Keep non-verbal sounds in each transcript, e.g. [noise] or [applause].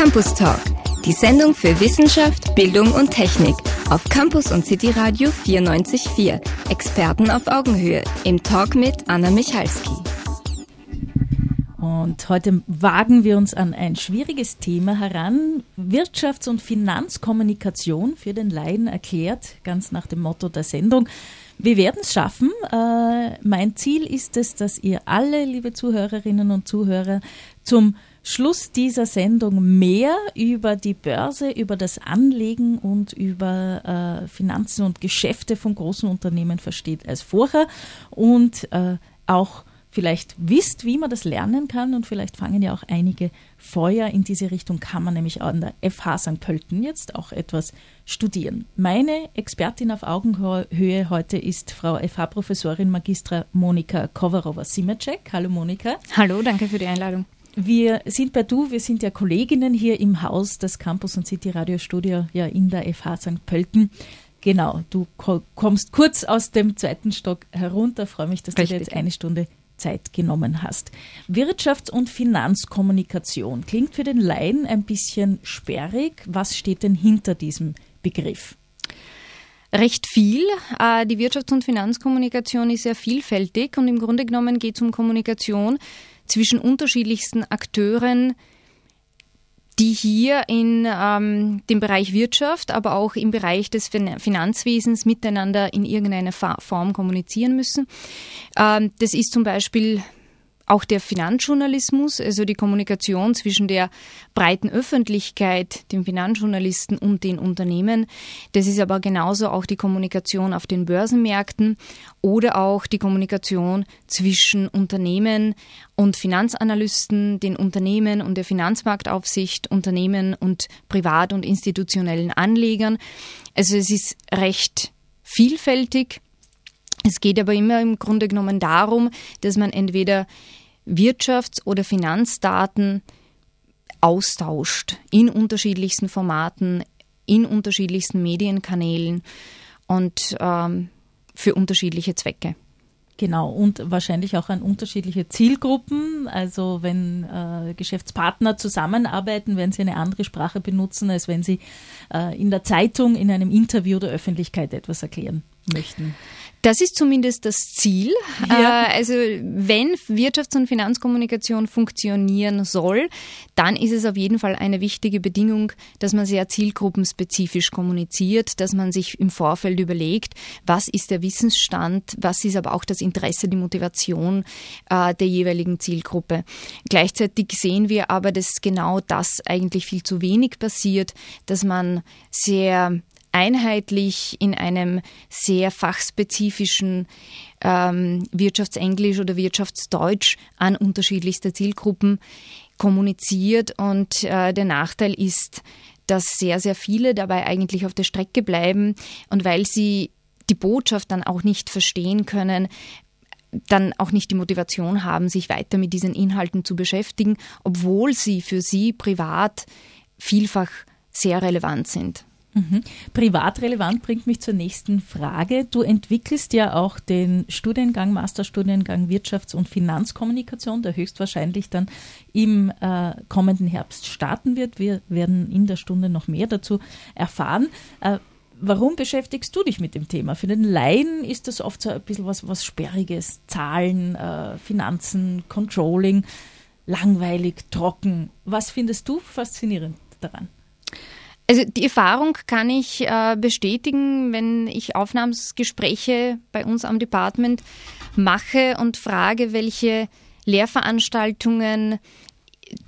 Campus Talk, die Sendung für Wissenschaft, Bildung und Technik auf Campus und City Radio 94.4. Experten auf Augenhöhe im Talk mit Anna Michalski. Und heute wagen wir uns an ein schwieriges Thema heran. Wirtschafts- und Finanzkommunikation für den Laien erklärt, ganz nach dem Motto der Sendung. Wir werden es schaffen. Äh, mein Ziel ist es, dass ihr alle, liebe Zuhörerinnen und Zuhörer, zum Schluss dieser Sendung mehr über die Börse, über das Anlegen und über äh, Finanzen und Geschäfte von großen Unternehmen versteht als vorher und äh, auch vielleicht wisst, wie man das lernen kann und vielleicht fangen ja auch einige Feuer in diese Richtung, kann man nämlich an der FH St. Pölten jetzt auch etwas studieren. Meine Expertin auf Augenhöhe heute ist Frau FH-Professorin Magistra Monika Kovarova-Simacek. Hallo Monika. Hallo, danke für die Einladung. Wir sind bei Du, wir sind ja Kolleginnen hier im Haus des Campus und City Radio Studio ja in der FH St. Pölten. Genau, du kommst kurz aus dem zweiten Stock herunter. Freue mich, dass Richtig. du dir jetzt eine Stunde Zeit genommen hast. Wirtschafts- und Finanzkommunikation klingt für den Laien ein bisschen sperrig. Was steht denn hinter diesem Begriff? Recht viel. Äh, die Wirtschafts- und Finanzkommunikation ist sehr vielfältig und im Grunde genommen geht es um Kommunikation zwischen unterschiedlichsten Akteuren, die hier in ähm, dem Bereich Wirtschaft, aber auch im Bereich des Finanzwesens miteinander in irgendeiner Form kommunizieren müssen. Ähm, das ist zum Beispiel auch der Finanzjournalismus, also die Kommunikation zwischen der breiten Öffentlichkeit, dem Finanzjournalisten und den Unternehmen. Das ist aber genauso auch die Kommunikation auf den Börsenmärkten oder auch die Kommunikation zwischen Unternehmen und Finanzanalysten, den Unternehmen und der Finanzmarktaufsicht, Unternehmen und privat- und institutionellen Anlegern. Also es ist recht vielfältig. Es geht aber immer im Grunde genommen darum, dass man entweder Wirtschafts- oder Finanzdaten austauscht in unterschiedlichsten Formaten, in unterschiedlichsten Medienkanälen und ähm, für unterschiedliche Zwecke. Genau, und wahrscheinlich auch an unterschiedliche Zielgruppen. Also wenn äh, Geschäftspartner zusammenarbeiten, werden sie eine andere Sprache benutzen, als wenn sie äh, in der Zeitung, in einem Interview der Öffentlichkeit etwas erklären möchten. Das ist zumindest das Ziel. Ja. Äh, also wenn Wirtschafts- und Finanzkommunikation funktionieren soll, dann ist es auf jeden Fall eine wichtige Bedingung, dass man sehr zielgruppenspezifisch kommuniziert, dass man sich im Vorfeld überlegt, was ist der Wissensstand, was ist aber auch das Interesse, die Motivation äh, der jeweiligen Zielgruppe. Gleichzeitig sehen wir aber, dass genau das eigentlich viel zu wenig passiert, dass man sehr einheitlich in einem sehr fachspezifischen ähm, Wirtschaftsenglisch oder Wirtschaftsdeutsch an unterschiedlichste Zielgruppen kommuniziert. Und äh, der Nachteil ist, dass sehr, sehr viele dabei eigentlich auf der Strecke bleiben und weil sie die Botschaft dann auch nicht verstehen können, dann auch nicht die Motivation haben, sich weiter mit diesen Inhalten zu beschäftigen, obwohl sie für sie privat vielfach sehr relevant sind. Mhm. Privat relevant bringt mich zur nächsten Frage. Du entwickelst ja auch den Studiengang, Masterstudiengang Wirtschafts- und Finanzkommunikation, der höchstwahrscheinlich dann im äh, kommenden Herbst starten wird. Wir werden in der Stunde noch mehr dazu erfahren. Äh, warum beschäftigst du dich mit dem Thema? Für den Laien ist das oft so ein bisschen was, was Sperriges. Zahlen, äh, Finanzen, Controlling, langweilig, trocken. Was findest du faszinierend daran? Also die Erfahrung kann ich äh, bestätigen, wenn ich Aufnahmsgespräche bei uns am Department mache und frage, welche Lehrveranstaltungen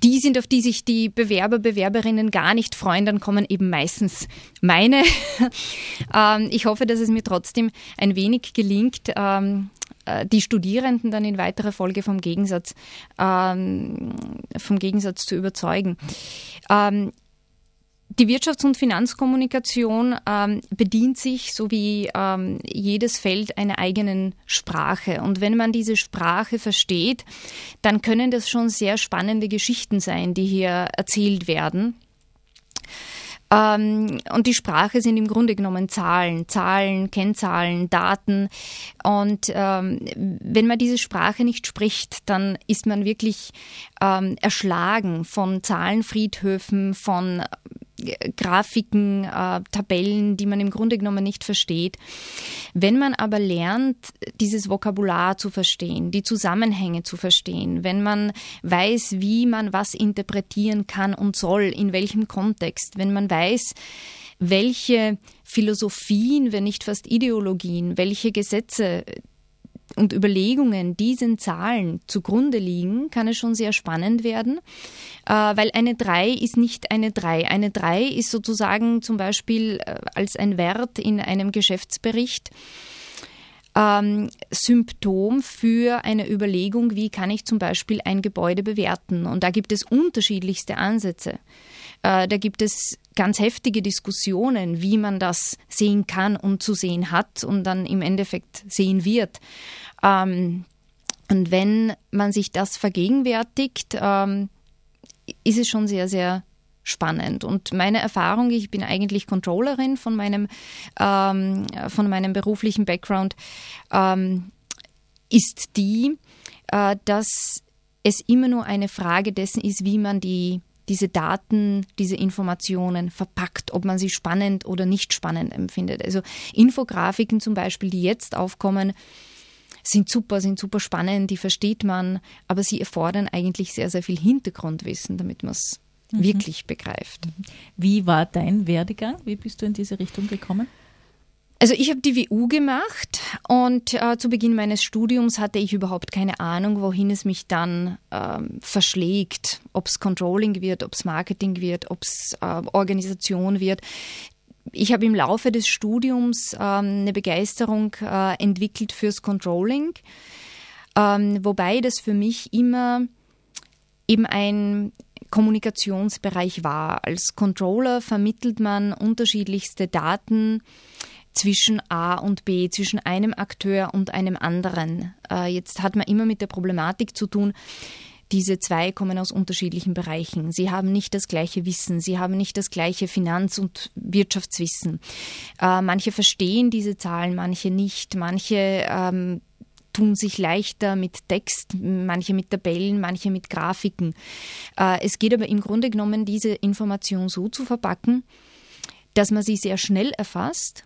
die sind, auf die sich die Bewerber, Bewerberinnen gar nicht freuen, dann kommen eben meistens meine. [laughs] ähm, ich hoffe, dass es mir trotzdem ein wenig gelingt, ähm, äh, die Studierenden dann in weiterer Folge vom Gegensatz, ähm, vom Gegensatz zu überzeugen. Die Wirtschafts- und Finanzkommunikation ähm, bedient sich, so wie ähm, jedes Feld, einer eigenen Sprache. Und wenn man diese Sprache versteht, dann können das schon sehr spannende Geschichten sein, die hier erzählt werden. Ähm, und die Sprache sind im Grunde genommen Zahlen, Zahlen, Kennzahlen, Daten. Und ähm, wenn man diese Sprache nicht spricht, dann ist man wirklich ähm, erschlagen von Zahlenfriedhöfen, von Grafiken, äh, Tabellen, die man im Grunde genommen nicht versteht. Wenn man aber lernt, dieses Vokabular zu verstehen, die Zusammenhänge zu verstehen, wenn man weiß, wie man was interpretieren kann und soll, in welchem Kontext, wenn man weiß, welche Philosophien, wenn nicht fast Ideologien, welche Gesetze und Überlegungen diesen Zahlen zugrunde liegen, kann es schon sehr spannend werden, äh, weil eine 3 ist nicht eine 3. Eine 3 ist sozusagen zum Beispiel äh, als ein Wert in einem Geschäftsbericht ähm, Symptom für eine Überlegung, wie kann ich zum Beispiel ein Gebäude bewerten. Und da gibt es unterschiedlichste Ansätze. Äh, da gibt es ganz heftige Diskussionen, wie man das sehen kann und zu sehen hat und dann im Endeffekt sehen wird. Ähm, und wenn man sich das vergegenwärtigt, ähm, ist es schon sehr, sehr spannend. Und meine Erfahrung, ich bin eigentlich Controllerin von meinem, ähm, von meinem beruflichen Background, ähm, ist die, äh, dass es immer nur eine Frage dessen ist, wie man die diese Daten, diese Informationen verpackt, ob man sie spannend oder nicht spannend empfindet. Also Infografiken zum Beispiel, die jetzt aufkommen, sind super, sind super spannend, die versteht man, aber sie erfordern eigentlich sehr, sehr viel Hintergrundwissen, damit man es mhm. wirklich begreift. Wie war dein Werdegang? Wie bist du in diese Richtung gekommen? Also ich habe die WU gemacht und äh, zu Beginn meines Studiums hatte ich überhaupt keine Ahnung, wohin es mich dann ähm, verschlägt, ob es Controlling wird, ob es Marketing wird, ob es äh, Organisation wird. Ich habe im Laufe des Studiums ähm, eine Begeisterung äh, entwickelt fürs Controlling, ähm, wobei das für mich immer eben ein Kommunikationsbereich war. Als Controller vermittelt man unterschiedlichste Daten zwischen A und B, zwischen einem Akteur und einem anderen. Äh, jetzt hat man immer mit der Problematik zu tun, diese zwei kommen aus unterschiedlichen Bereichen. Sie haben nicht das gleiche Wissen, sie haben nicht das gleiche Finanz- und Wirtschaftswissen. Äh, manche verstehen diese Zahlen, manche nicht, manche ähm, tun sich leichter mit Text, manche mit Tabellen, manche mit Grafiken. Äh, es geht aber im Grunde genommen, diese Information so zu verpacken, dass man sie sehr schnell erfasst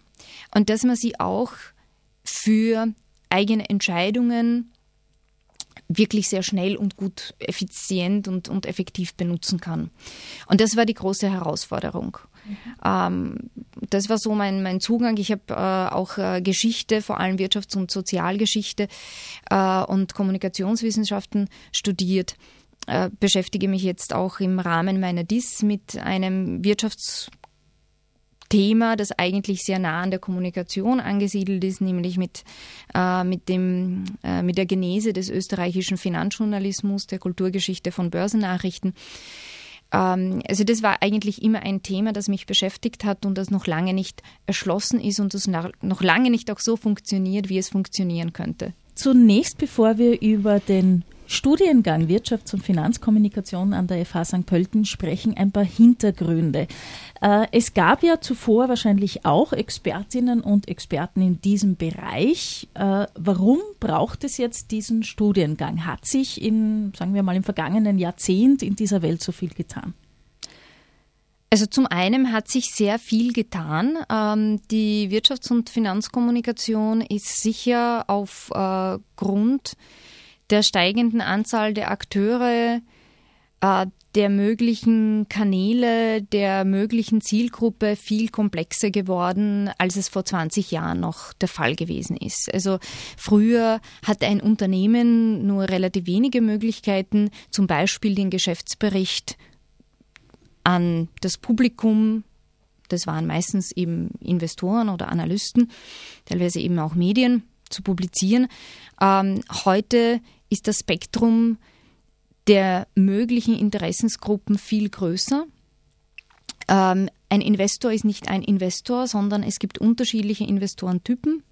und dass man sie auch für eigene Entscheidungen wirklich sehr schnell und gut, effizient und, und effektiv benutzen kann. Und das war die große Herausforderung. Mhm. Ähm, das war so mein, mein Zugang. Ich habe äh, auch äh, Geschichte, vor allem Wirtschafts- und Sozialgeschichte äh, und Kommunikationswissenschaften studiert. Äh, beschäftige mich jetzt auch im Rahmen meiner DIS mit einem Wirtschafts- Thema, das eigentlich sehr nah an der Kommunikation angesiedelt ist, nämlich mit, äh, mit, dem, äh, mit der Genese des österreichischen Finanzjournalismus, der Kulturgeschichte von Börsennachrichten. Ähm, also das war eigentlich immer ein Thema, das mich beschäftigt hat und das noch lange nicht erschlossen ist und das noch lange nicht auch so funktioniert, wie es funktionieren könnte. Zunächst, bevor wir über den Studiengang Wirtschafts- und Finanzkommunikation an der FH St. Pölten sprechen ein paar Hintergründe. Äh, es gab ja zuvor wahrscheinlich auch Expertinnen und Experten in diesem Bereich. Äh, warum braucht es jetzt diesen Studiengang? Hat sich in, sagen wir mal, im vergangenen Jahrzehnt in dieser Welt so viel getan? Also zum einen hat sich sehr viel getan. Ähm, die Wirtschafts- und Finanzkommunikation ist sicher aufgrund äh, der steigenden Anzahl der Akteure, äh, der möglichen Kanäle, der möglichen Zielgruppe viel komplexer geworden, als es vor 20 Jahren noch der Fall gewesen ist. Also früher hatte ein Unternehmen nur relativ wenige Möglichkeiten, zum Beispiel den Geschäftsbericht an das Publikum, das waren meistens eben Investoren oder Analysten, teilweise eben auch Medien, zu publizieren. Ähm, heute ist das Spektrum der möglichen Interessensgruppen viel größer. Ähm, ein Investor ist nicht ein Investor, sondern es gibt unterschiedliche Investorentypen,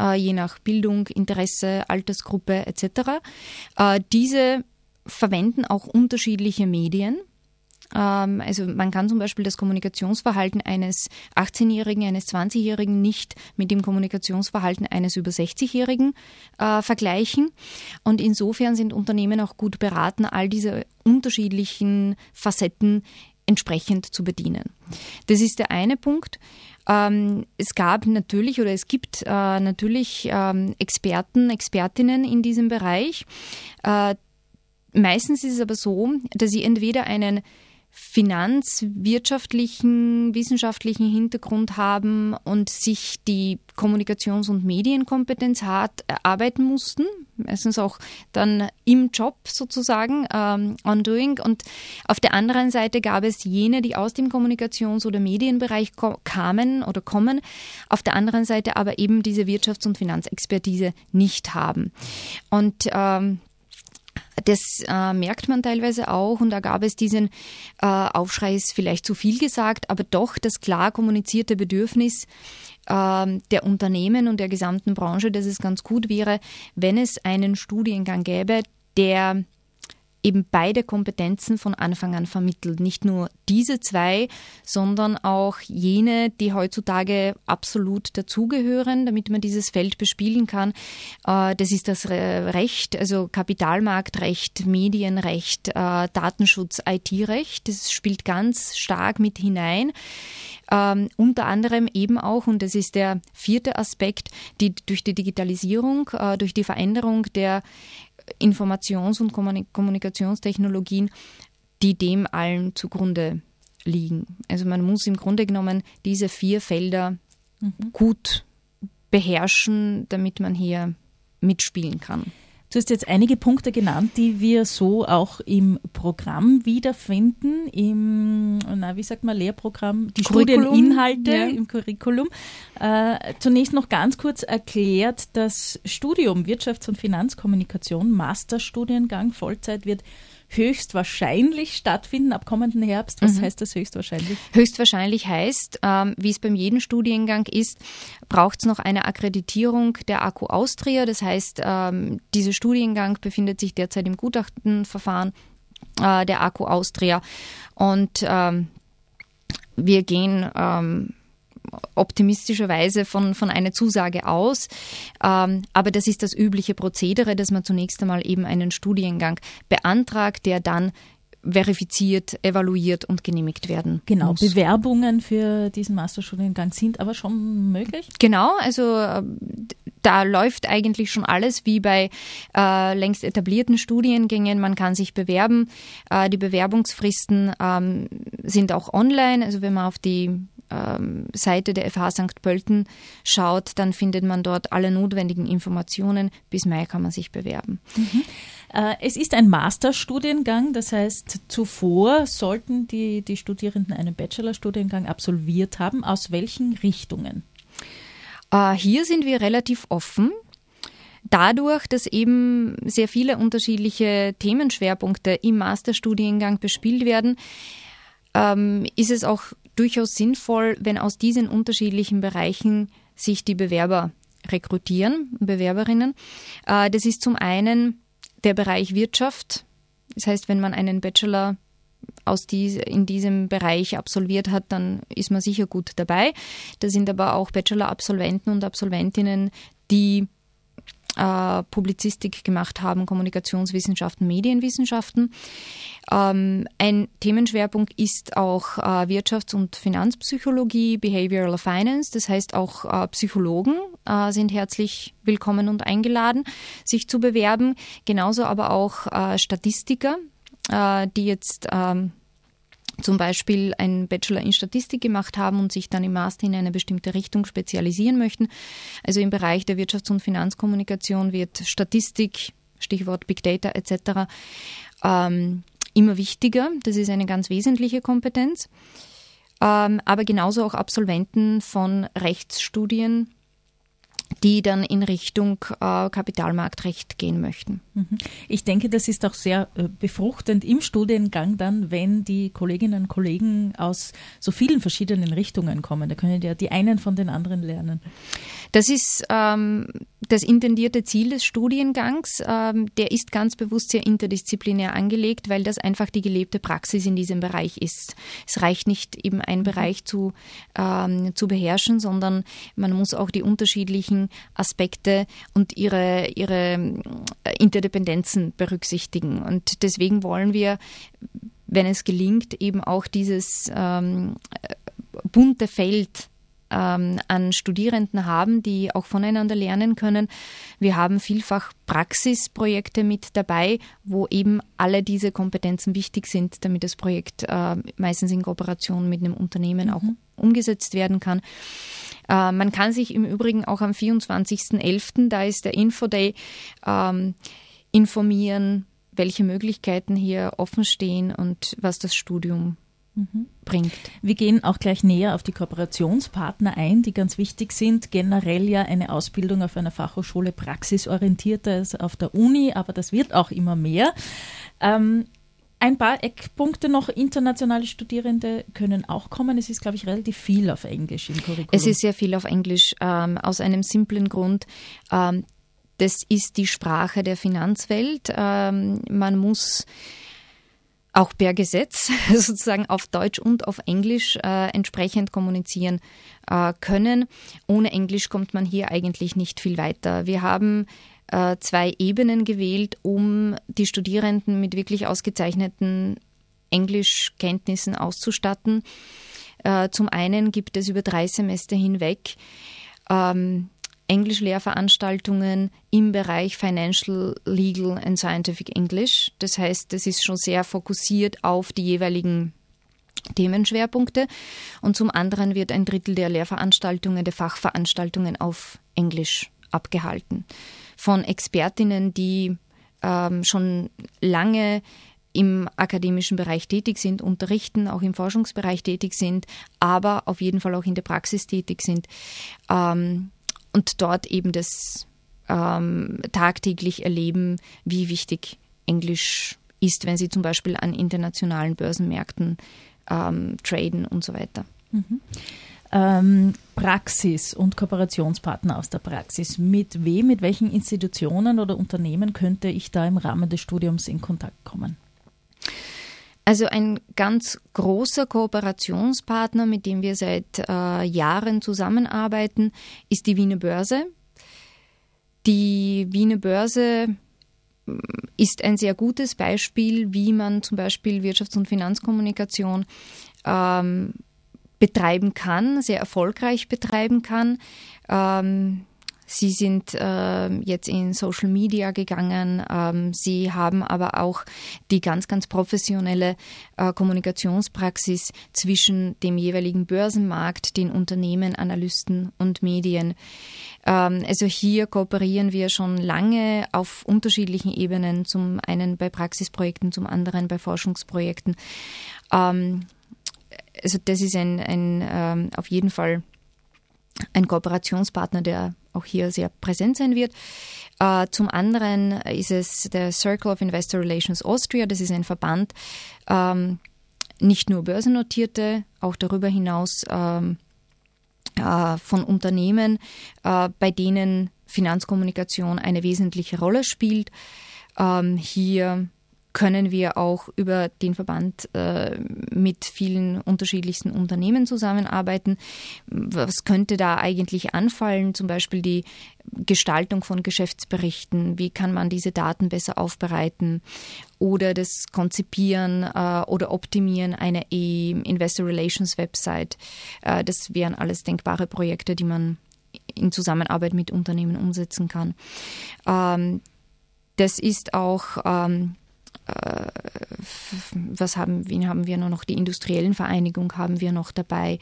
äh, je nach Bildung, Interesse, Altersgruppe etc. Äh, diese verwenden auch unterschiedliche Medien. Ähm, also man kann zum Beispiel das Kommunikationsverhalten eines 18-Jährigen, eines 20-Jährigen nicht mit dem Kommunikationsverhalten eines über 60-Jährigen äh, vergleichen. Und insofern sind Unternehmen auch gut beraten, all diese unterschiedlichen Facetten entsprechend zu bedienen. Das ist der eine Punkt. Ähm, es gab natürlich oder es gibt äh, natürlich ähm, Experten, Expertinnen in diesem Bereich. Äh, meistens ist es aber so, dass sie entweder einen finanzwirtschaftlichen, wissenschaftlichen Hintergrund haben und sich die Kommunikations- und Medienkompetenz hart erarbeiten mussten, meistens auch dann im Job sozusagen, ähm, ongoing. Und auf der anderen Seite gab es jene, die aus dem Kommunikations- oder Medienbereich kamen oder kommen, auf der anderen Seite aber eben diese Wirtschafts- und Finanzexpertise nicht haben. Und ähm, das äh, merkt man teilweise auch und da gab es diesen äh, Aufschrei, ist vielleicht zu viel gesagt, aber doch das klar kommunizierte Bedürfnis äh, der Unternehmen und der gesamten Branche, dass es ganz gut wäre, wenn es einen Studiengang gäbe, der eben beide Kompetenzen von Anfang an vermittelt. Nicht nur diese zwei, sondern auch jene, die heutzutage absolut dazugehören, damit man dieses Feld bespielen kann. Äh, das ist das Recht, also Kapitalmarktrecht, Medienrecht, äh, Datenschutz, IT-Recht. Das spielt ganz stark mit hinein. Ähm, unter anderem eben auch, und das ist der vierte Aspekt, die durch die Digitalisierung, äh, durch die Veränderung der Informations- und Kommunikationstechnologien, die dem allen zugrunde liegen. Also man muss im Grunde genommen diese vier Felder mhm. gut beherrschen, damit man hier mitspielen kann. Du hast jetzt einige Punkte genannt, die wir so auch im Programm wiederfinden, im, na, wie sagt man, Lehrprogramm, die Curriculum, Studieninhalte ja. im Curriculum. Äh, zunächst noch ganz kurz erklärt, das Studium Wirtschafts- und Finanzkommunikation, Masterstudiengang, Vollzeit wird höchstwahrscheinlich stattfinden ab kommenden Herbst. Was mhm. heißt das höchstwahrscheinlich? Höchstwahrscheinlich heißt, ähm, wie es beim jedem Studiengang ist, braucht es noch eine Akkreditierung der AKU Austria. Das heißt, ähm, dieser Studiengang befindet sich derzeit im Gutachtenverfahren äh, der AKU Austria. Und ähm, wir gehen ähm, optimistischerweise von, von einer Zusage aus. Ähm, aber das ist das übliche Prozedere, dass man zunächst einmal eben einen Studiengang beantragt, der dann verifiziert, evaluiert und genehmigt werden. Genau, muss. Bewerbungen für diesen Masterstudiengang sind aber schon möglich? Genau, also äh, da läuft eigentlich schon alles wie bei äh, längst etablierten Studiengängen. Man kann sich bewerben. Äh, die Bewerbungsfristen ähm, sind auch online. Also wenn man auf die ähm, Seite der FH St. Pölten schaut, dann findet man dort alle notwendigen Informationen. Bis Mai kann man sich bewerben. Mhm. Äh, es ist ein Masterstudiengang, das heißt, zuvor sollten die, die Studierenden einen Bachelorstudiengang absolviert haben. Aus welchen Richtungen? Äh, hier sind wir relativ offen dadurch, dass eben sehr viele unterschiedliche Themenschwerpunkte im Masterstudiengang bespielt werden, ähm, ist es auch durchaus sinnvoll, wenn aus diesen unterschiedlichen Bereichen sich die Bewerber rekrutieren, Bewerberinnen. Äh, das ist zum einen der Bereich Wirtschaft. Das heißt, wenn man einen Bachelor aus dies, in diesem Bereich absolviert hat, dann ist man sicher gut dabei. Da sind aber auch Bachelor-Absolventen und Absolventinnen, die äh, Publizistik gemacht haben, Kommunikationswissenschaften, Medienwissenschaften. Ähm, ein Themenschwerpunkt ist auch äh, Wirtschafts- und Finanzpsychologie, Behavioral Finance. Das heißt, auch äh, Psychologen äh, sind herzlich willkommen und eingeladen, sich zu bewerben. Genauso aber auch äh, Statistiker, äh, die jetzt ähm, zum Beispiel einen Bachelor in Statistik gemacht haben und sich dann im Master in eine bestimmte Richtung spezialisieren möchten. Also im Bereich der Wirtschafts- und Finanzkommunikation wird Statistik, Stichwort Big Data etc., ähm, immer wichtiger. Das ist eine ganz wesentliche Kompetenz. Ähm, aber genauso auch Absolventen von Rechtsstudien die dann in Richtung äh, Kapitalmarktrecht gehen möchten. Mhm. Ich denke, das ist auch sehr äh, befruchtend im Studiengang dann, wenn die Kolleginnen und Kollegen aus so vielen verschiedenen Richtungen kommen. Da können ja die einen von den anderen lernen. Das ist ähm, das intendierte Ziel des Studiengangs. Ähm, der ist ganz bewusst sehr interdisziplinär angelegt, weil das einfach die gelebte Praxis in diesem Bereich ist. Es reicht nicht eben einen mhm. Bereich zu, ähm, zu beherrschen, sondern man muss auch die unterschiedlichen Aspekte und ihre, ihre äh, Interdependenzen berücksichtigen. Und deswegen wollen wir, wenn es gelingt, eben auch dieses ähm, bunte Feld ähm, an Studierenden haben, die auch voneinander lernen können. Wir haben vielfach Praxisprojekte mit dabei, wo eben alle diese Kompetenzen wichtig sind, damit das Projekt äh, meistens in Kooperation mit einem Unternehmen mhm. auch umgesetzt werden kann. Äh, man kann sich im Übrigen auch am 24.11., da ist der Infoday, ähm, informieren, welche Möglichkeiten hier offen stehen und was das Studium mhm. bringt. Wir gehen auch gleich näher auf die Kooperationspartner ein, die ganz wichtig sind. Generell ja eine Ausbildung auf einer Fachhochschule praxisorientierter als auf der Uni, aber das wird auch immer mehr. Ähm, ein paar Eckpunkte noch. Internationale Studierende können auch kommen. Es ist, glaube ich, relativ viel auf Englisch im Curriculum. Es ist sehr viel auf Englisch, ähm, aus einem simplen Grund. Ähm, das ist die Sprache der Finanzwelt. Ähm, man muss auch per Gesetz [laughs] sozusagen auf Deutsch und auf Englisch äh, entsprechend kommunizieren äh, können. Ohne Englisch kommt man hier eigentlich nicht viel weiter. Wir haben äh, zwei Ebenen gewählt, um die Studierenden mit wirklich ausgezeichneten Englischkenntnissen auszustatten. Äh, zum einen gibt es über drei Semester hinweg ähm, Englischlehrveranstaltungen im Bereich Financial, Legal and Scientific English. Das heißt, das ist schon sehr fokussiert auf die jeweiligen Themenschwerpunkte. Und zum anderen wird ein Drittel der Lehrveranstaltungen, der Fachveranstaltungen auf Englisch abgehalten. Von Expertinnen, die ähm, schon lange im akademischen Bereich tätig sind, unterrichten, auch im Forschungsbereich tätig sind, aber auf jeden Fall auch in der Praxis tätig sind. Ähm, und dort eben das ähm, tagtäglich erleben, wie wichtig Englisch ist, wenn sie zum Beispiel an internationalen Börsenmärkten ähm, traden und so weiter. Mhm. Ähm, Praxis und Kooperationspartner aus der Praxis. Mit wem, mit welchen Institutionen oder Unternehmen könnte ich da im Rahmen des Studiums in Kontakt kommen? Also ein ganz großer Kooperationspartner, mit dem wir seit äh, Jahren zusammenarbeiten, ist die Wiener Börse. Die Wiener Börse mm, ist ein sehr gutes Beispiel, wie man zum Beispiel Wirtschafts- und Finanzkommunikation ähm, betreiben kann, sehr erfolgreich betreiben kann. Ähm, Sie sind äh, jetzt in Social Media gegangen. Ähm, sie haben aber auch die ganz, ganz professionelle äh, Kommunikationspraxis zwischen dem jeweiligen Börsenmarkt, den Unternehmen, Analysten und Medien. Ähm, also hier kooperieren wir schon lange auf unterschiedlichen Ebenen, zum einen bei Praxisprojekten, zum anderen bei Forschungsprojekten. Ähm, also das ist ein, ein ähm, auf jeden Fall ein Kooperationspartner, der auch hier sehr präsent sein wird. Äh, zum anderen ist es der Circle of Investor Relations Austria. Das ist ein Verband, ähm, nicht nur börsennotierte, auch darüber hinaus ähm, äh, von Unternehmen, äh, bei denen Finanzkommunikation eine wesentliche Rolle spielt. Ähm, hier können wir auch über den Verband äh, mit vielen unterschiedlichsten Unternehmen zusammenarbeiten. Was könnte da eigentlich anfallen? Zum Beispiel die Gestaltung von Geschäftsberichten. Wie kann man diese Daten besser aufbereiten? Oder das Konzipieren äh, oder Optimieren einer E-Investor Relations Website. Äh, das wären alles denkbare Projekte, die man in Zusammenarbeit mit Unternehmen umsetzen kann. Ähm, das ist auch ähm, äh, was haben, wen haben wir noch? Die industriellen Vereinigung haben wir noch dabei.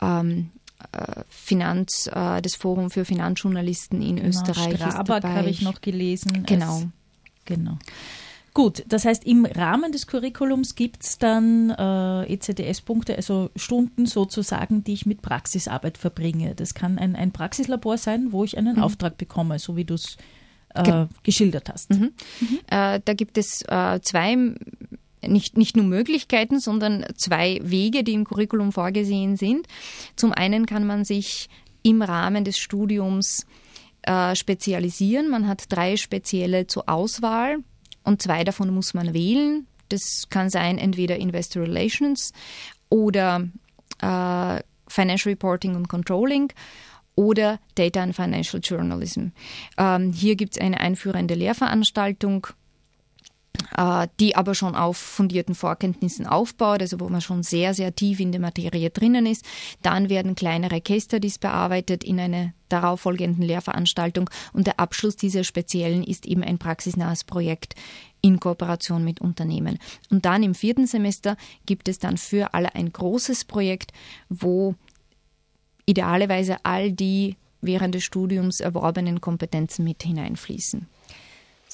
Ähm, äh, Finanz, äh, das Forum für Finanzjournalisten in genau, Österreich. Strabag habe ich noch gelesen. Genau. Genau. Gut, das heißt, im Rahmen des Curriculums gibt es dann äh, ECDS-Punkte, also Stunden sozusagen, die ich mit Praxisarbeit verbringe. Das kann ein, ein Praxislabor sein, wo ich einen mhm. Auftrag bekomme, so wie du es äh, geschildert hast. Mhm. Mhm. Äh, da gibt es äh, zwei nicht, nicht nur Möglichkeiten, sondern zwei Wege, die im Curriculum vorgesehen sind. Zum einen kann man sich im Rahmen des Studiums äh, spezialisieren. Man hat drei spezielle zur Auswahl und zwei davon muss man wählen. Das kann sein entweder Investor Relations oder äh, Financial Reporting und Controlling oder Data and Financial Journalism. Ähm, hier gibt es eine einführende Lehrveranstaltung äh, die aber schon auf fundierten Vorkenntnissen aufbaut, also wo man schon sehr, sehr tief in der Materie drinnen ist. Dann werden kleinere Case Studies bearbeitet in einer darauffolgenden Lehrveranstaltung und der Abschluss dieser speziellen ist eben ein praxisnahes Projekt in Kooperation mit Unternehmen. Und dann im vierten Semester gibt es dann für alle ein großes Projekt, wo idealerweise all die während des Studiums erworbenen Kompetenzen mit hineinfließen.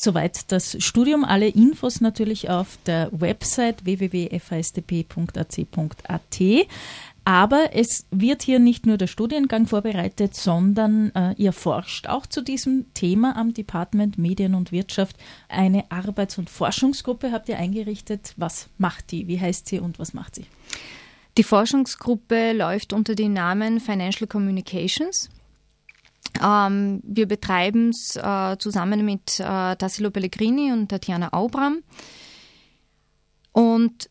Soweit das Studium. Alle Infos natürlich auf der Website www.fastp.ac.at. Aber es wird hier nicht nur der Studiengang vorbereitet, sondern äh, ihr forscht auch zu diesem Thema am Department Medien und Wirtschaft. Eine Arbeits- und Forschungsgruppe habt ihr eingerichtet. Was macht die? Wie heißt sie und was macht sie? Die Forschungsgruppe läuft unter dem Namen Financial Communications. Ähm, wir betreiben es äh, zusammen mit äh, Tassilo Pellegrini und Tatjana Aubram und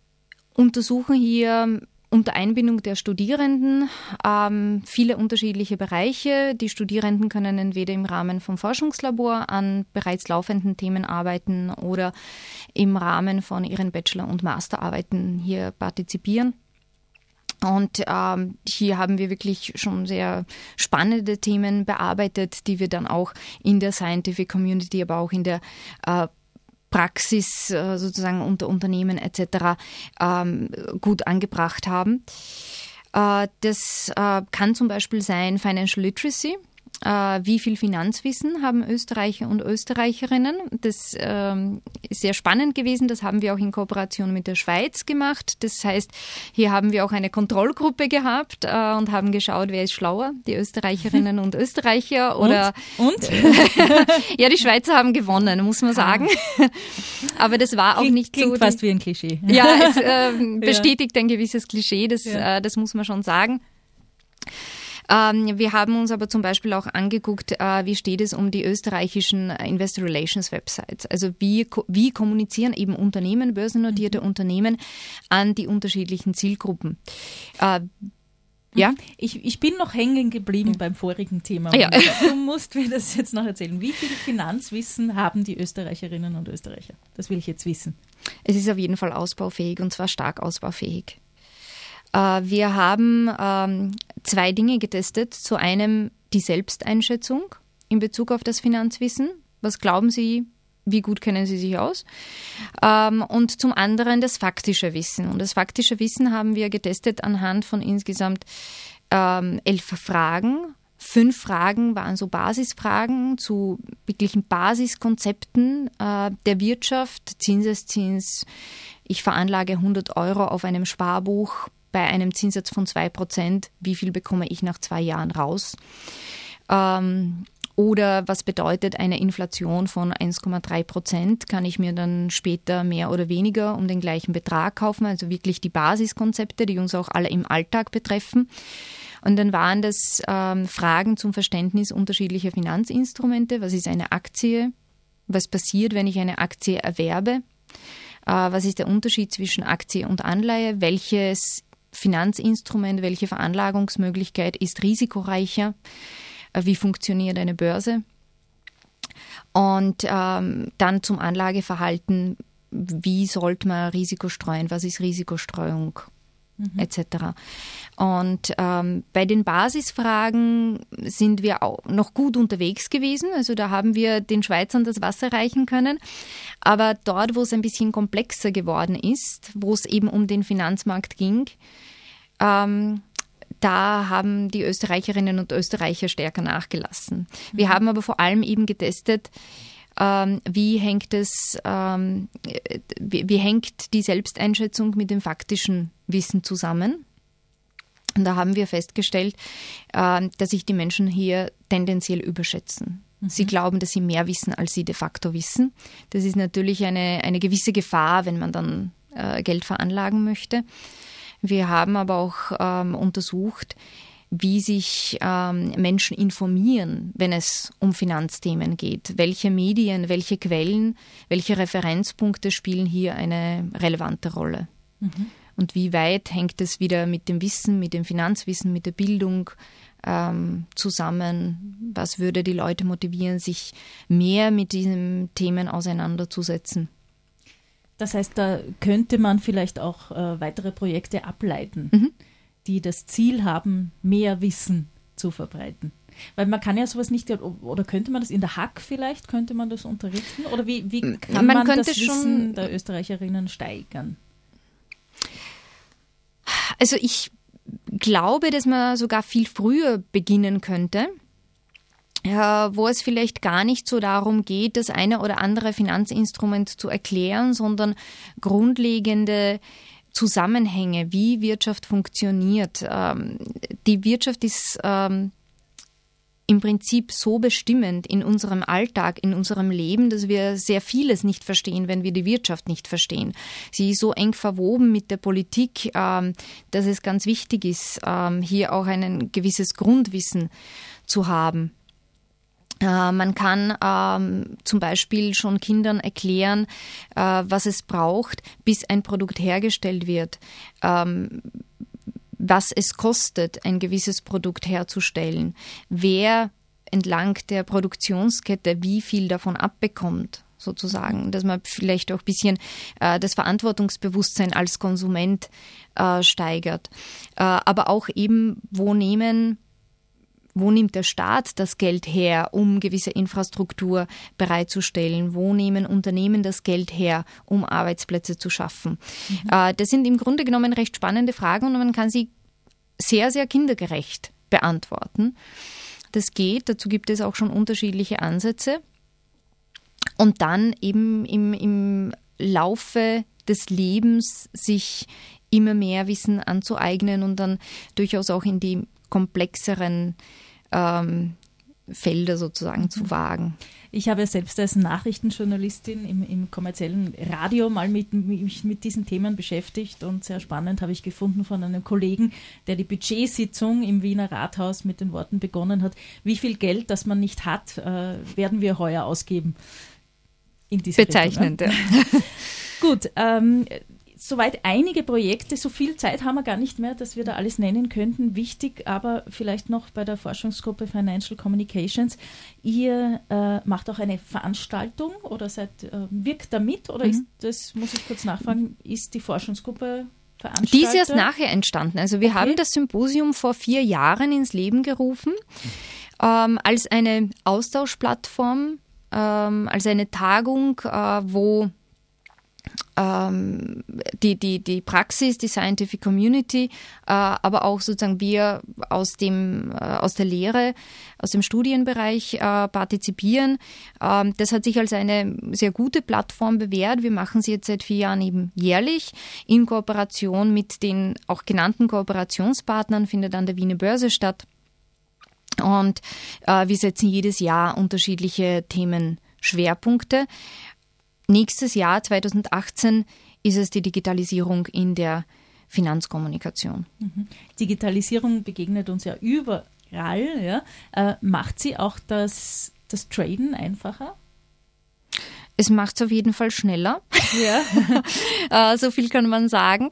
untersuchen hier unter Einbindung der Studierenden ähm, viele unterschiedliche Bereiche. Die Studierenden können entweder im Rahmen vom Forschungslabor an bereits laufenden Themen arbeiten oder im Rahmen von ihren Bachelor- und Masterarbeiten hier partizipieren. Und ähm, hier haben wir wirklich schon sehr spannende Themen bearbeitet, die wir dann auch in der Scientific Community, aber auch in der äh, Praxis äh, sozusagen unter Unternehmen etc. Ähm, gut angebracht haben. Äh, das äh, kann zum Beispiel sein Financial Literacy. Äh, wie viel Finanzwissen haben Österreicher und Österreicherinnen. Das ähm, ist sehr spannend gewesen. Das haben wir auch in Kooperation mit der Schweiz gemacht. Das heißt, hier haben wir auch eine Kontrollgruppe gehabt äh, und haben geschaut, wer ist schlauer, die Österreicherinnen und Österreicher [laughs] oder und? und? [laughs] ja, die Schweizer haben gewonnen, muss man sagen. [laughs] Aber das war auch klingt, nicht klingt so. fast wie ein Klischee. Ja, es äh, bestätigt ein gewisses Klischee. Das, ja. Äh, das muss man schon sagen. Ähm, wir haben uns aber zum Beispiel auch angeguckt, äh, wie steht es um die österreichischen Investor Relations Websites. Also wie, wie kommunizieren eben Unternehmen, börsennotierte mhm. Unternehmen an die unterschiedlichen Zielgruppen. Äh, ja? Ich, ich bin noch hängen geblieben ja. beim vorigen Thema. Ja. Du musst mir das jetzt noch erzählen. Wie viel Finanzwissen haben die Österreicherinnen und Österreicher? Das will ich jetzt wissen. Es ist auf jeden Fall ausbaufähig und zwar stark ausbaufähig. Äh, wir haben ähm, zwei Dinge getestet. Zu einem die Selbsteinschätzung in Bezug auf das Finanzwissen. Was glauben Sie, wie gut kennen Sie sich aus? Ähm, und zum anderen das faktische Wissen. Und das faktische Wissen haben wir getestet anhand von insgesamt ähm, elf Fragen. Fünf Fragen waren so Basisfragen zu wirklichen Basiskonzepten äh, der Wirtschaft, Zinseszins. Ich veranlage 100 Euro auf einem Sparbuch bei einem Zinssatz von 2%, wie viel bekomme ich nach zwei Jahren raus? Ähm, oder was bedeutet eine Inflation von 1,3 Prozent? Kann ich mir dann später mehr oder weniger um den gleichen Betrag kaufen? Also wirklich die Basiskonzepte, die uns auch alle im Alltag betreffen. Und dann waren das ähm, Fragen zum Verständnis unterschiedlicher Finanzinstrumente. Was ist eine Aktie? Was passiert, wenn ich eine Aktie erwerbe? Äh, was ist der Unterschied zwischen Aktie und Anleihe? Welches Finanzinstrument, welche Veranlagungsmöglichkeit ist risikoreicher, äh, wie funktioniert eine Börse. Und ähm, dann zum Anlageverhalten, wie sollte man Risiko streuen, was ist Risikostreuung mhm. etc. Und ähm, bei den Basisfragen sind wir auch noch gut unterwegs gewesen. Also da haben wir den Schweizern das Wasser reichen können. Aber dort, wo es ein bisschen komplexer geworden ist, wo es eben um den Finanzmarkt ging, ähm, da haben die Österreicherinnen und Österreicher stärker nachgelassen. Wir mhm. haben aber vor allem eben getestet, ähm, wie hängt es, ähm, wie, wie, hängt die Selbsteinschätzung mit dem faktischen Wissen zusammen? Und da haben wir festgestellt, äh, dass sich die Menschen hier tendenziell überschätzen. Mhm. Sie glauben, dass sie mehr wissen, als sie de facto wissen. Das ist natürlich eine, eine gewisse Gefahr, wenn man dann äh, Geld veranlagen möchte. Wir haben aber auch ähm, untersucht, wie sich ähm, Menschen informieren, wenn es um Finanzthemen geht. Welche Medien, welche Quellen, welche Referenzpunkte spielen hier eine relevante Rolle? Mhm. Und wie weit hängt es wieder mit dem Wissen, mit dem Finanzwissen, mit der Bildung ähm, zusammen? Was würde die Leute motivieren, sich mehr mit diesen Themen auseinanderzusetzen? Das heißt, da könnte man vielleicht auch äh, weitere Projekte ableiten. Mhm die das Ziel haben, mehr Wissen zu verbreiten. Weil man kann ja sowas nicht, oder könnte man das in der Hack vielleicht, könnte man das unterrichten? Oder wie, wie kann man, man das Wissen der Österreicherinnen steigern? Also ich glaube, dass man sogar viel früher beginnen könnte, wo es vielleicht gar nicht so darum geht, das eine oder andere Finanzinstrument zu erklären, sondern grundlegende Zusammenhänge, wie Wirtschaft funktioniert. Ähm, die Wirtschaft ist ähm, im Prinzip so bestimmend in unserem Alltag, in unserem Leben, dass wir sehr vieles nicht verstehen, wenn wir die Wirtschaft nicht verstehen. Sie ist so eng verwoben mit der Politik, ähm, dass es ganz wichtig ist, hier auch ein gewisses Grundwissen zu haben. Äh, man kann ähm, zum Beispiel schon Kindern erklären, äh, was es braucht, bis ein Produkt hergestellt wird, ähm, was es kostet, ein gewisses Produkt herzustellen, wer entlang der Produktionskette wie viel davon abbekommt sozusagen, dass man vielleicht auch ein bisschen äh, das Verantwortungsbewusstsein als Konsument äh, steigert. Äh, aber auch eben, wo nehmen wo nimmt der Staat das Geld her, um gewisse Infrastruktur bereitzustellen? Wo nehmen Unternehmen das Geld her, um Arbeitsplätze zu schaffen? Mhm. Äh, das sind im Grunde genommen recht spannende Fragen und man kann sie sehr, sehr kindergerecht beantworten. Das geht, dazu gibt es auch schon unterschiedliche Ansätze. Und dann eben im, im Laufe des Lebens sich immer mehr Wissen anzueignen und dann durchaus auch in die komplexeren ähm, Felder sozusagen mhm. zu wagen. Ich habe ja selbst als Nachrichtenjournalistin im, im kommerziellen Radio mal mit, mich mit diesen Themen beschäftigt und sehr spannend habe ich gefunden von einem Kollegen, der die Budgetsitzung im Wiener Rathaus mit den Worten begonnen hat, wie viel Geld, das man nicht hat, äh, werden wir heuer ausgeben. In Bezeichnend, Richtung, ja. [laughs] Gut, ähm, soweit einige Projekte, so viel Zeit haben wir gar nicht mehr, dass wir da alles nennen könnten. Wichtig aber vielleicht noch bei der Forschungsgruppe Financial Communications, ihr äh, macht auch eine Veranstaltung oder seid, äh, wirkt da mit oder mhm. ist das, muss ich kurz nachfragen, ist die Forschungsgruppe Veranstalter? Die ist erst nachher entstanden. Also wir okay. haben das Symposium vor vier Jahren ins Leben gerufen ähm, als eine Austauschplattform, ähm, als eine Tagung, äh, wo ähm, die, die, die Praxis, die Scientific Community, äh, aber auch sozusagen wir aus, dem, äh, aus der Lehre, aus dem Studienbereich äh, partizipieren. Ähm, das hat sich als eine sehr gute Plattform bewährt. Wir machen sie jetzt seit vier Jahren eben jährlich in Kooperation mit den auch genannten Kooperationspartnern, findet an der Wiener Börse statt. Und äh, wir setzen jedes Jahr unterschiedliche Themenschwerpunkte. Nächstes Jahr, 2018, ist es die Digitalisierung in der Finanzkommunikation. Mhm. Digitalisierung begegnet uns ja überall. Ja? Äh, macht sie auch das, das Traden einfacher? Es macht es auf jeden Fall schneller. Ja. [laughs] äh, so viel kann man sagen.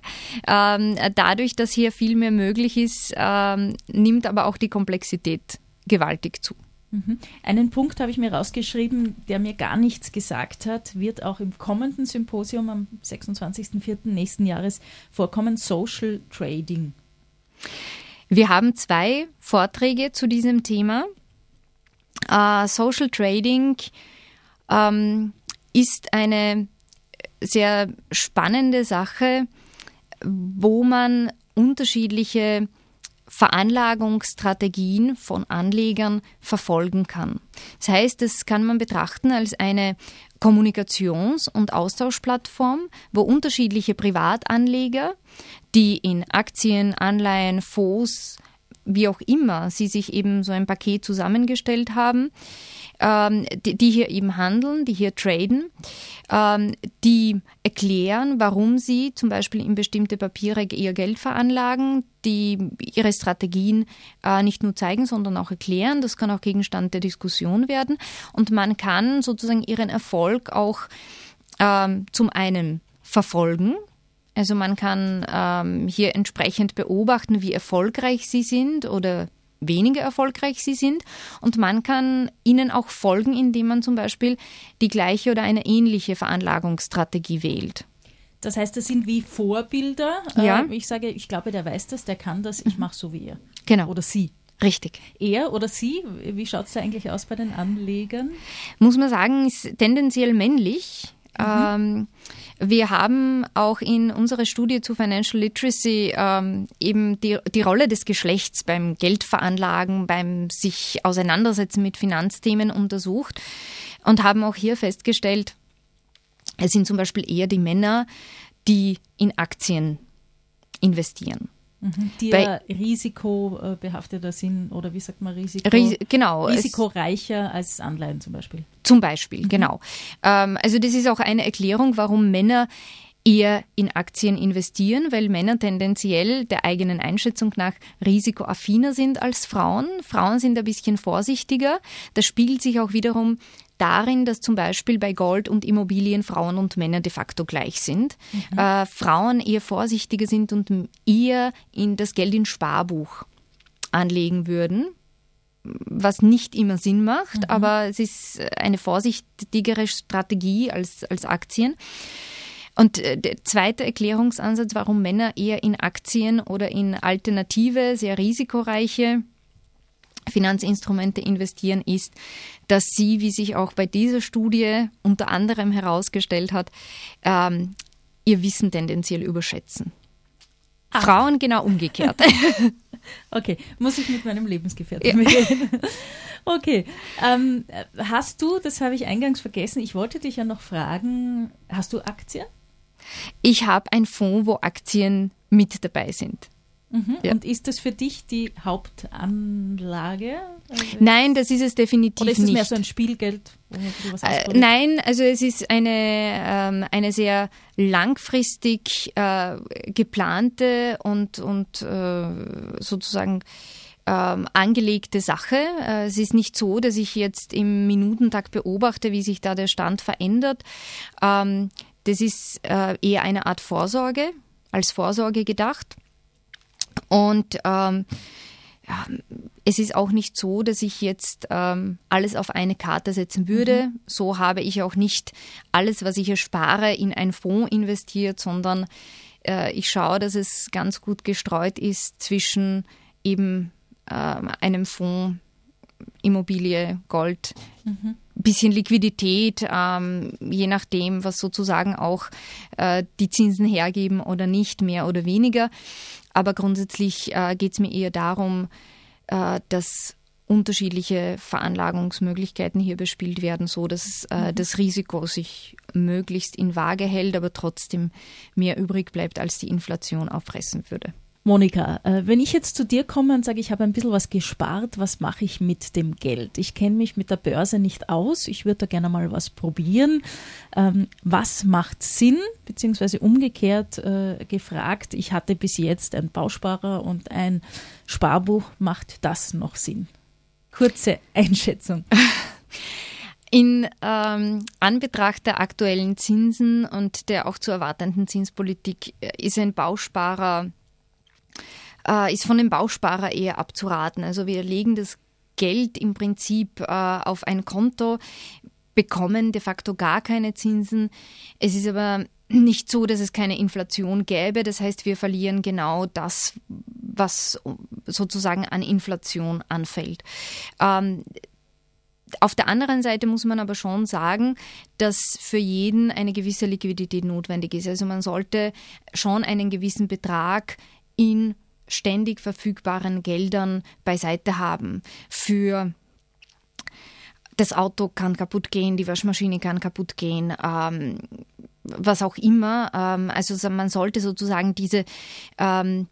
Ähm, dadurch, dass hier viel mehr möglich ist, ähm, nimmt aber auch die Komplexität gewaltig zu. Mhm. Einen Punkt habe ich mir rausgeschrieben, der mir gar nichts gesagt hat, wird auch im kommenden Symposium am 26.04. nächsten Jahres vorkommen, Social Trading. Wir haben zwei Vorträge zu diesem Thema. Uh, Social Trading ähm, ist eine sehr spannende Sache, wo man unterschiedliche Veranlagungsstrategien von Anlegern verfolgen kann. Das heißt, das kann man betrachten als eine Kommunikations- und Austauschplattform, wo unterschiedliche Privatanleger, die in Aktien, Anleihen, Fonds wie auch immer sie sich eben so ein Paket zusammengestellt haben, ähm, die, die, hier eben handeln, die hier traden, ähm, die erklären, warum sie zum Beispiel in bestimmte Papiere ihr Geld veranlagen, die ihre Strategien äh, nicht nur zeigen, sondern auch erklären. Das kann auch Gegenstand der Diskussion werden. Und man kann sozusagen ihren Erfolg auch ähm, zum einen verfolgen, also man kann ähm, hier entsprechend beobachten, wie erfolgreich sie sind oder weniger erfolgreich sie sind. Und man kann ihnen auch folgen, indem man zum Beispiel die gleiche oder eine ähnliche Veranlagungsstrategie wählt. Das heißt, das sind wie Vorbilder. Ja. Äh, ich sage, ich glaube, der weiß das, der kann das, ich mache so wie er. Genau. Oder sie. Richtig. Er oder sie, wie schaut es da eigentlich aus bei den Anlegern? Muss man sagen, ist tendenziell männlich. Ähm, wir haben auch in unserer Studie zu Financial Literacy ähm, eben die, die Rolle des Geschlechts beim Geldveranlagen, beim sich auseinandersetzen mit Finanzthemen untersucht und haben auch hier festgestellt, es sind zum Beispiel eher die Männer, die in Aktien investieren. Mhm. Die Bei, risikobehafteter sind oder wie sagt man Risiko? Ris genau. Risikoreicher als Anleihen zum Beispiel. Zum Beispiel, mhm. genau. Ähm, also das ist auch eine Erklärung, warum Männer eher in Aktien investieren, weil Männer tendenziell der eigenen Einschätzung nach risikoaffiner sind als Frauen. Frauen sind ein bisschen vorsichtiger. Das spiegelt sich auch wiederum darin, dass zum Beispiel bei Gold und Immobilien Frauen und Männer de facto gleich sind. Mhm. Äh, Frauen eher vorsichtiger sind und eher in das Geld in Sparbuch anlegen würden, was nicht immer Sinn macht, mhm. aber es ist eine vorsichtigere Strategie als, als Aktien. Und äh, der zweite Erklärungsansatz, warum Männer eher in Aktien oder in alternative, sehr risikoreiche Finanzinstrumente investieren, ist, dass sie, wie sich auch bei dieser Studie unter anderem herausgestellt hat, ähm, ihr Wissen tendenziell überschätzen. Ah. Frauen genau umgekehrt. [laughs] okay, muss ich mit meinem Lebensgefährten ja. reden. [laughs] Okay, ähm, hast du, das habe ich eingangs vergessen, ich wollte dich ja noch fragen, hast du Aktien? Ich habe einen Fonds, wo Aktien mit dabei sind. Mhm. Ja. Und ist das für dich die Hauptanlage? Nein, das ist es definitiv nicht. Oder ist es mehr so ein Spielgeld? Äh, nein, also es ist eine, ähm, eine sehr langfristig äh, geplante und, und äh, sozusagen ähm, angelegte Sache. Äh, es ist nicht so, dass ich jetzt im Minutentag beobachte, wie sich da der Stand verändert. Ähm, das ist äh, eher eine Art Vorsorge, als Vorsorge gedacht. Und ähm, ja, es ist auch nicht so, dass ich jetzt ähm, alles auf eine Karte setzen würde. Mhm. So habe ich auch nicht alles, was ich erspare, in einen Fonds investiert, sondern äh, ich schaue, dass es ganz gut gestreut ist zwischen eben äh, einem Fonds, Immobilie, Gold, mhm. bisschen Liquidität, ähm, je nachdem, was sozusagen auch äh, die Zinsen hergeben oder nicht, mehr oder weniger. Aber grundsätzlich äh, geht es mir eher darum, äh, dass unterschiedliche Veranlagungsmöglichkeiten hier bespielt werden, so dass äh, mhm. das Risiko sich möglichst in Waage hält, aber trotzdem mehr übrig bleibt, als die Inflation auffressen würde. Monika, äh, wenn ich jetzt zu dir komme und sage, ich habe ein bisschen was gespart, was mache ich mit dem Geld? Ich kenne mich mit der Börse nicht aus, ich würde da gerne mal was probieren. Ähm, was macht Sinn? Beziehungsweise umgekehrt äh, gefragt, ich hatte bis jetzt einen Bausparer und ein Sparbuch, macht das noch Sinn? Kurze Einschätzung. In ähm, Anbetracht der aktuellen Zinsen und der auch zu erwartenden Zinspolitik äh, ist ein Bausparer äh, ist von dem Bausparer eher abzuraten. Also wir legen das Geld im Prinzip äh, auf ein Konto, bekommen de facto gar keine Zinsen. Es ist aber nicht so, dass es keine Inflation gäbe. Das heißt, wir verlieren genau das, was sozusagen an Inflation anfällt. Ähm, auf der anderen Seite muss man aber schon sagen, dass für jeden eine gewisse Liquidität notwendig ist. Also man sollte schon einen gewissen Betrag in ständig verfügbaren Geldern beiseite haben. Für das Auto kann kaputt gehen, die Waschmaschine kann kaputt gehen, ähm, was auch immer. Ähm, also man sollte sozusagen diese ähm,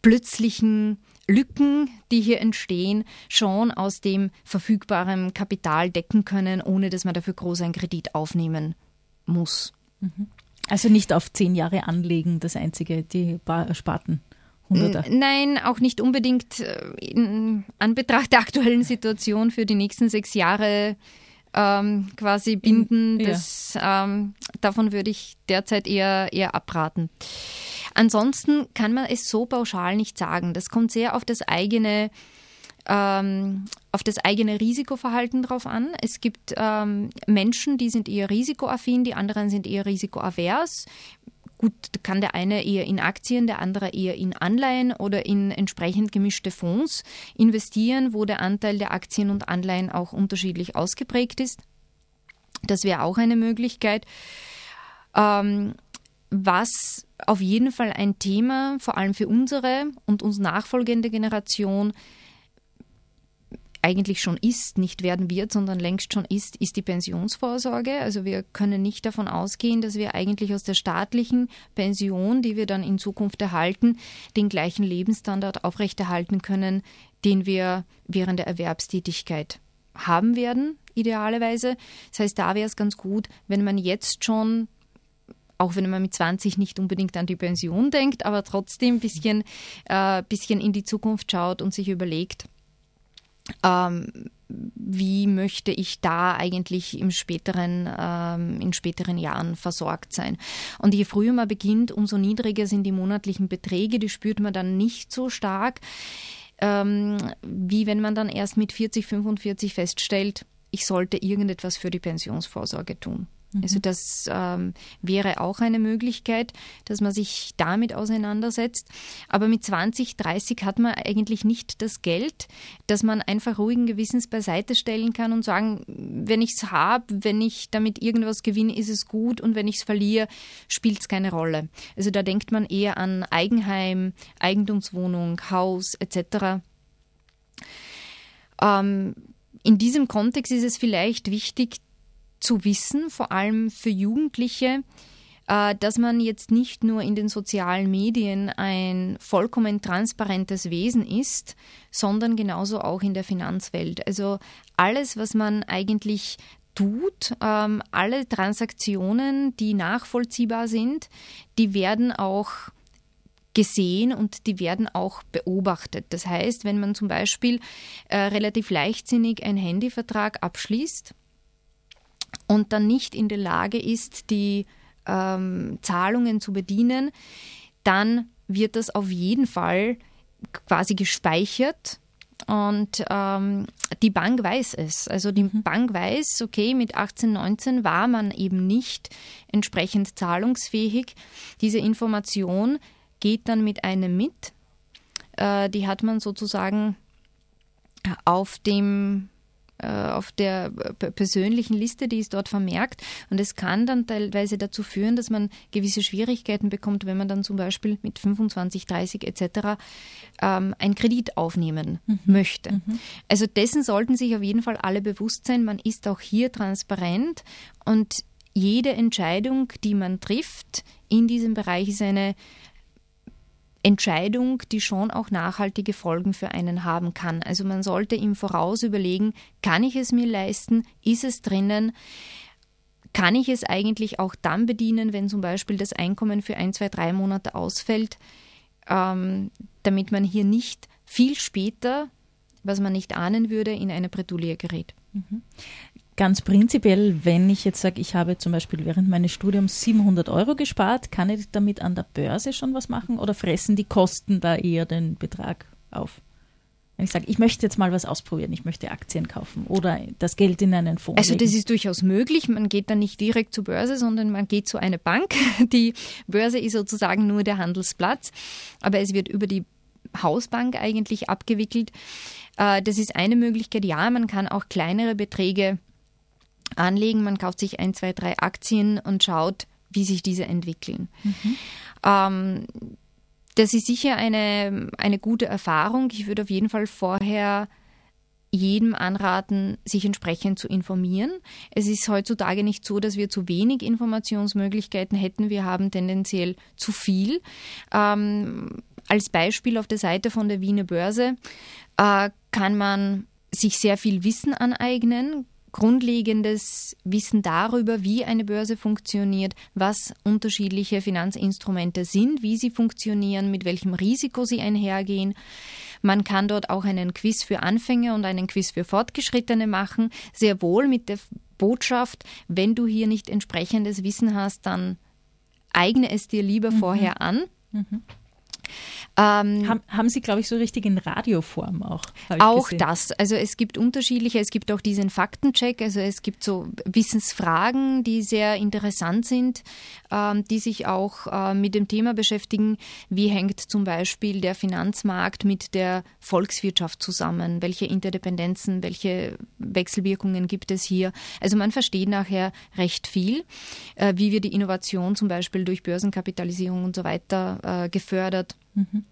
plötzlichen Lücken, die hier entstehen, schon aus dem verfügbaren Kapital decken können, ohne dass man dafür groß einen Kredit aufnehmen muss. Mhm. Also nicht auf zehn Jahre anlegen, das einzige, die Sparten. Hunderter. Nein, auch nicht unbedingt äh, in Anbetracht der aktuellen Situation für die nächsten sechs Jahre ähm, quasi binden. Ja. Das, ähm, davon würde ich derzeit eher, eher abraten. Ansonsten kann man es so pauschal nicht sagen. Das kommt sehr auf das eigene ähm, auf das eigene Risikoverhalten drauf an. Es gibt ähm, Menschen, die sind eher risikoaffin, die anderen sind eher risikoavers. Gut, kann der eine eher in Aktien, der andere eher in Anleihen oder in entsprechend gemischte Fonds investieren, wo der Anteil der Aktien und Anleihen auch unterschiedlich ausgeprägt ist. Das wäre auch eine Möglichkeit. Ähm, was auf jeden Fall ein Thema, vor allem für unsere und uns nachfolgende Generation, eigentlich schon ist, nicht werden wird, sondern längst schon ist, ist die Pensionsvorsorge. Also wir können nicht davon ausgehen, dass wir eigentlich aus der staatlichen Pension, die wir dann in Zukunft erhalten, den gleichen Lebensstandard aufrechterhalten können, den wir während der Erwerbstätigkeit haben werden, idealerweise. Das heißt, da wäre es ganz gut, wenn man jetzt schon auch wenn man mit 20 nicht unbedingt an die Pension denkt, aber trotzdem ein bisschen, äh, bisschen in die Zukunft schaut und sich überlegt, ähm, wie möchte ich da eigentlich im späteren, ähm, in späteren Jahren versorgt sein. Und je früher man beginnt, umso niedriger sind die monatlichen Beträge, die spürt man dann nicht so stark, ähm, wie wenn man dann erst mit 40, 45 feststellt, ich sollte irgendetwas für die Pensionsvorsorge tun. Also mhm. das ähm, wäre auch eine Möglichkeit, dass man sich damit auseinandersetzt. Aber mit 20, 30 hat man eigentlich nicht das Geld, dass man einfach ruhigen Gewissens beiseite stellen kann und sagen, wenn ich es habe, wenn ich damit irgendwas gewinne, ist es gut und wenn ich es verliere, spielt es keine Rolle. Also da denkt man eher an Eigenheim, Eigentumswohnung, Haus etc. Ähm, in diesem Kontext ist es vielleicht wichtig, zu wissen, vor allem für Jugendliche, äh, dass man jetzt nicht nur in den sozialen Medien ein vollkommen transparentes Wesen ist, sondern genauso auch in der Finanzwelt. Also alles, was man eigentlich tut, ähm, alle Transaktionen, die nachvollziehbar sind, die werden auch gesehen und die werden auch beobachtet. Das heißt, wenn man zum Beispiel äh, relativ leichtsinnig einen Handyvertrag abschließt, und dann nicht in der Lage ist, die ähm, Zahlungen zu bedienen, dann wird das auf jeden Fall quasi gespeichert und ähm, die Bank weiß es. Also die mhm. Bank weiß, okay, mit 18, 19 war man eben nicht entsprechend zahlungsfähig. Diese Information geht dann mit einem mit. Äh, die hat man sozusagen auf dem auf der persönlichen Liste, die ist dort vermerkt. Und es kann dann teilweise dazu führen, dass man gewisse Schwierigkeiten bekommt, wenn man dann zum Beispiel mit 25, 30 etc. Ähm, einen Kredit aufnehmen mhm. möchte. Mhm. Also dessen sollten sich auf jeden Fall alle bewusst sein. Man ist auch hier transparent und jede Entscheidung, die man trifft in diesem Bereich, ist eine Entscheidung, die schon auch nachhaltige Folgen für einen haben kann. Also man sollte im Voraus überlegen, kann ich es mir leisten? Ist es drinnen? Kann ich es eigentlich auch dann bedienen, wenn zum Beispiel das Einkommen für ein, zwei, drei Monate ausfällt, ähm, damit man hier nicht viel später, was man nicht ahnen würde, in eine Bredouille gerät. Mhm. Ganz prinzipiell, wenn ich jetzt sage, ich habe zum Beispiel während meines Studiums 700 Euro gespart, kann ich damit an der Börse schon was machen oder fressen die Kosten da eher den Betrag auf? Wenn ich sage, ich möchte jetzt mal was ausprobieren, ich möchte Aktien kaufen oder das Geld in einen Fonds. Also das legen. ist durchaus möglich. Man geht dann nicht direkt zur Börse, sondern man geht zu einer Bank. [laughs] Die Börse ist sozusagen nur der Handelsplatz, aber es wird über die Hausbank eigentlich abgewickelt. Äh, das ist eine Möglichkeit. Ja, man kann auch kleinere Beträge anlegen. Man kauft sich ein, zwei, drei Aktien und schaut, wie sich diese entwickeln. Mhm. Ähm, das ist sicher eine, eine gute Erfahrung. Ich würde auf jeden Fall vorher jedem anraten, sich entsprechend zu informieren. Es ist heutzutage nicht so, dass wir zu wenig Informationsmöglichkeiten hätten. Wir haben tendenziell zu viel. Ähm, als Beispiel auf der Seite von der Wiener Börse äh, kann man sich sehr viel Wissen aneignen, grundlegendes Wissen darüber, wie eine Börse funktioniert, was unterschiedliche Finanzinstrumente sind, wie sie funktionieren, mit welchem Risiko sie einhergehen. Man kann dort auch einen Quiz für Anfänger und einen Quiz für Fortgeschrittene machen, sehr wohl mit der Botschaft, wenn du hier nicht entsprechendes Wissen hast, dann eigne es dir lieber mhm. vorher an. Mhm. Ähm, haben, haben, Sie, glaube ich, so richtig in Radioform auch? Auch gesehen. das. Also es gibt unterschiedliche, es gibt auch diesen Faktencheck, also es gibt so Wissensfragen, die sehr interessant sind, ähm, die sich auch äh, mit dem Thema beschäftigen, wie hängt zum Beispiel der Finanzmarkt mit der Volkswirtschaft zusammen, welche Interdependenzen, welche Wechselwirkungen gibt es hier. Also man versteht nachher recht viel, äh, wie wir die Innovation zum Beispiel durch Börsenkapitalisierung und so weiter äh, gefördert Mhm.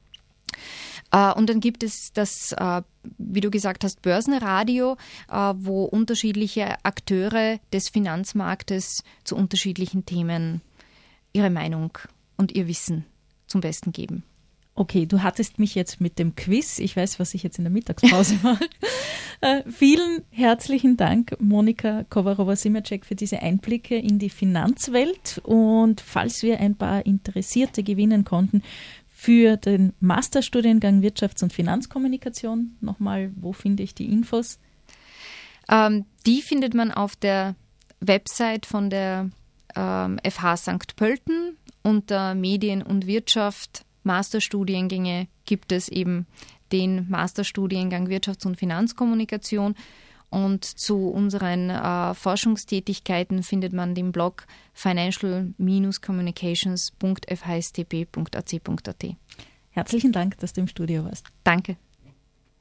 Uh, und dann gibt es das, uh, wie du gesagt hast, Börsenradio, uh, wo unterschiedliche Akteure des Finanzmarktes zu unterschiedlichen Themen ihre Meinung und ihr Wissen zum Besten geben. Okay, du hattest mich jetzt mit dem Quiz. Ich weiß, was ich jetzt in der Mittagspause [laughs] mache. äh, vielen herzlichen Dank, Monika Kovarova-Simacek, für diese Einblicke in die Finanzwelt. Und falls wir ein paar Interessierte gewinnen konnten, für den Masterstudiengang Wirtschafts- und Finanzkommunikation. Nochmal, wo finde ich die Infos? Ähm, die findet man auf der Website von der ähm, FH St. Pölten. Unter Medien und Wirtschaft Masterstudiengänge gibt es eben den Masterstudiengang Wirtschafts- und Finanzkommunikation. Und zu unseren äh, Forschungstätigkeiten findet man den Blog financial-communications.fhstp.ac.at. Herzlichen Dank, dass du im Studio warst. Danke.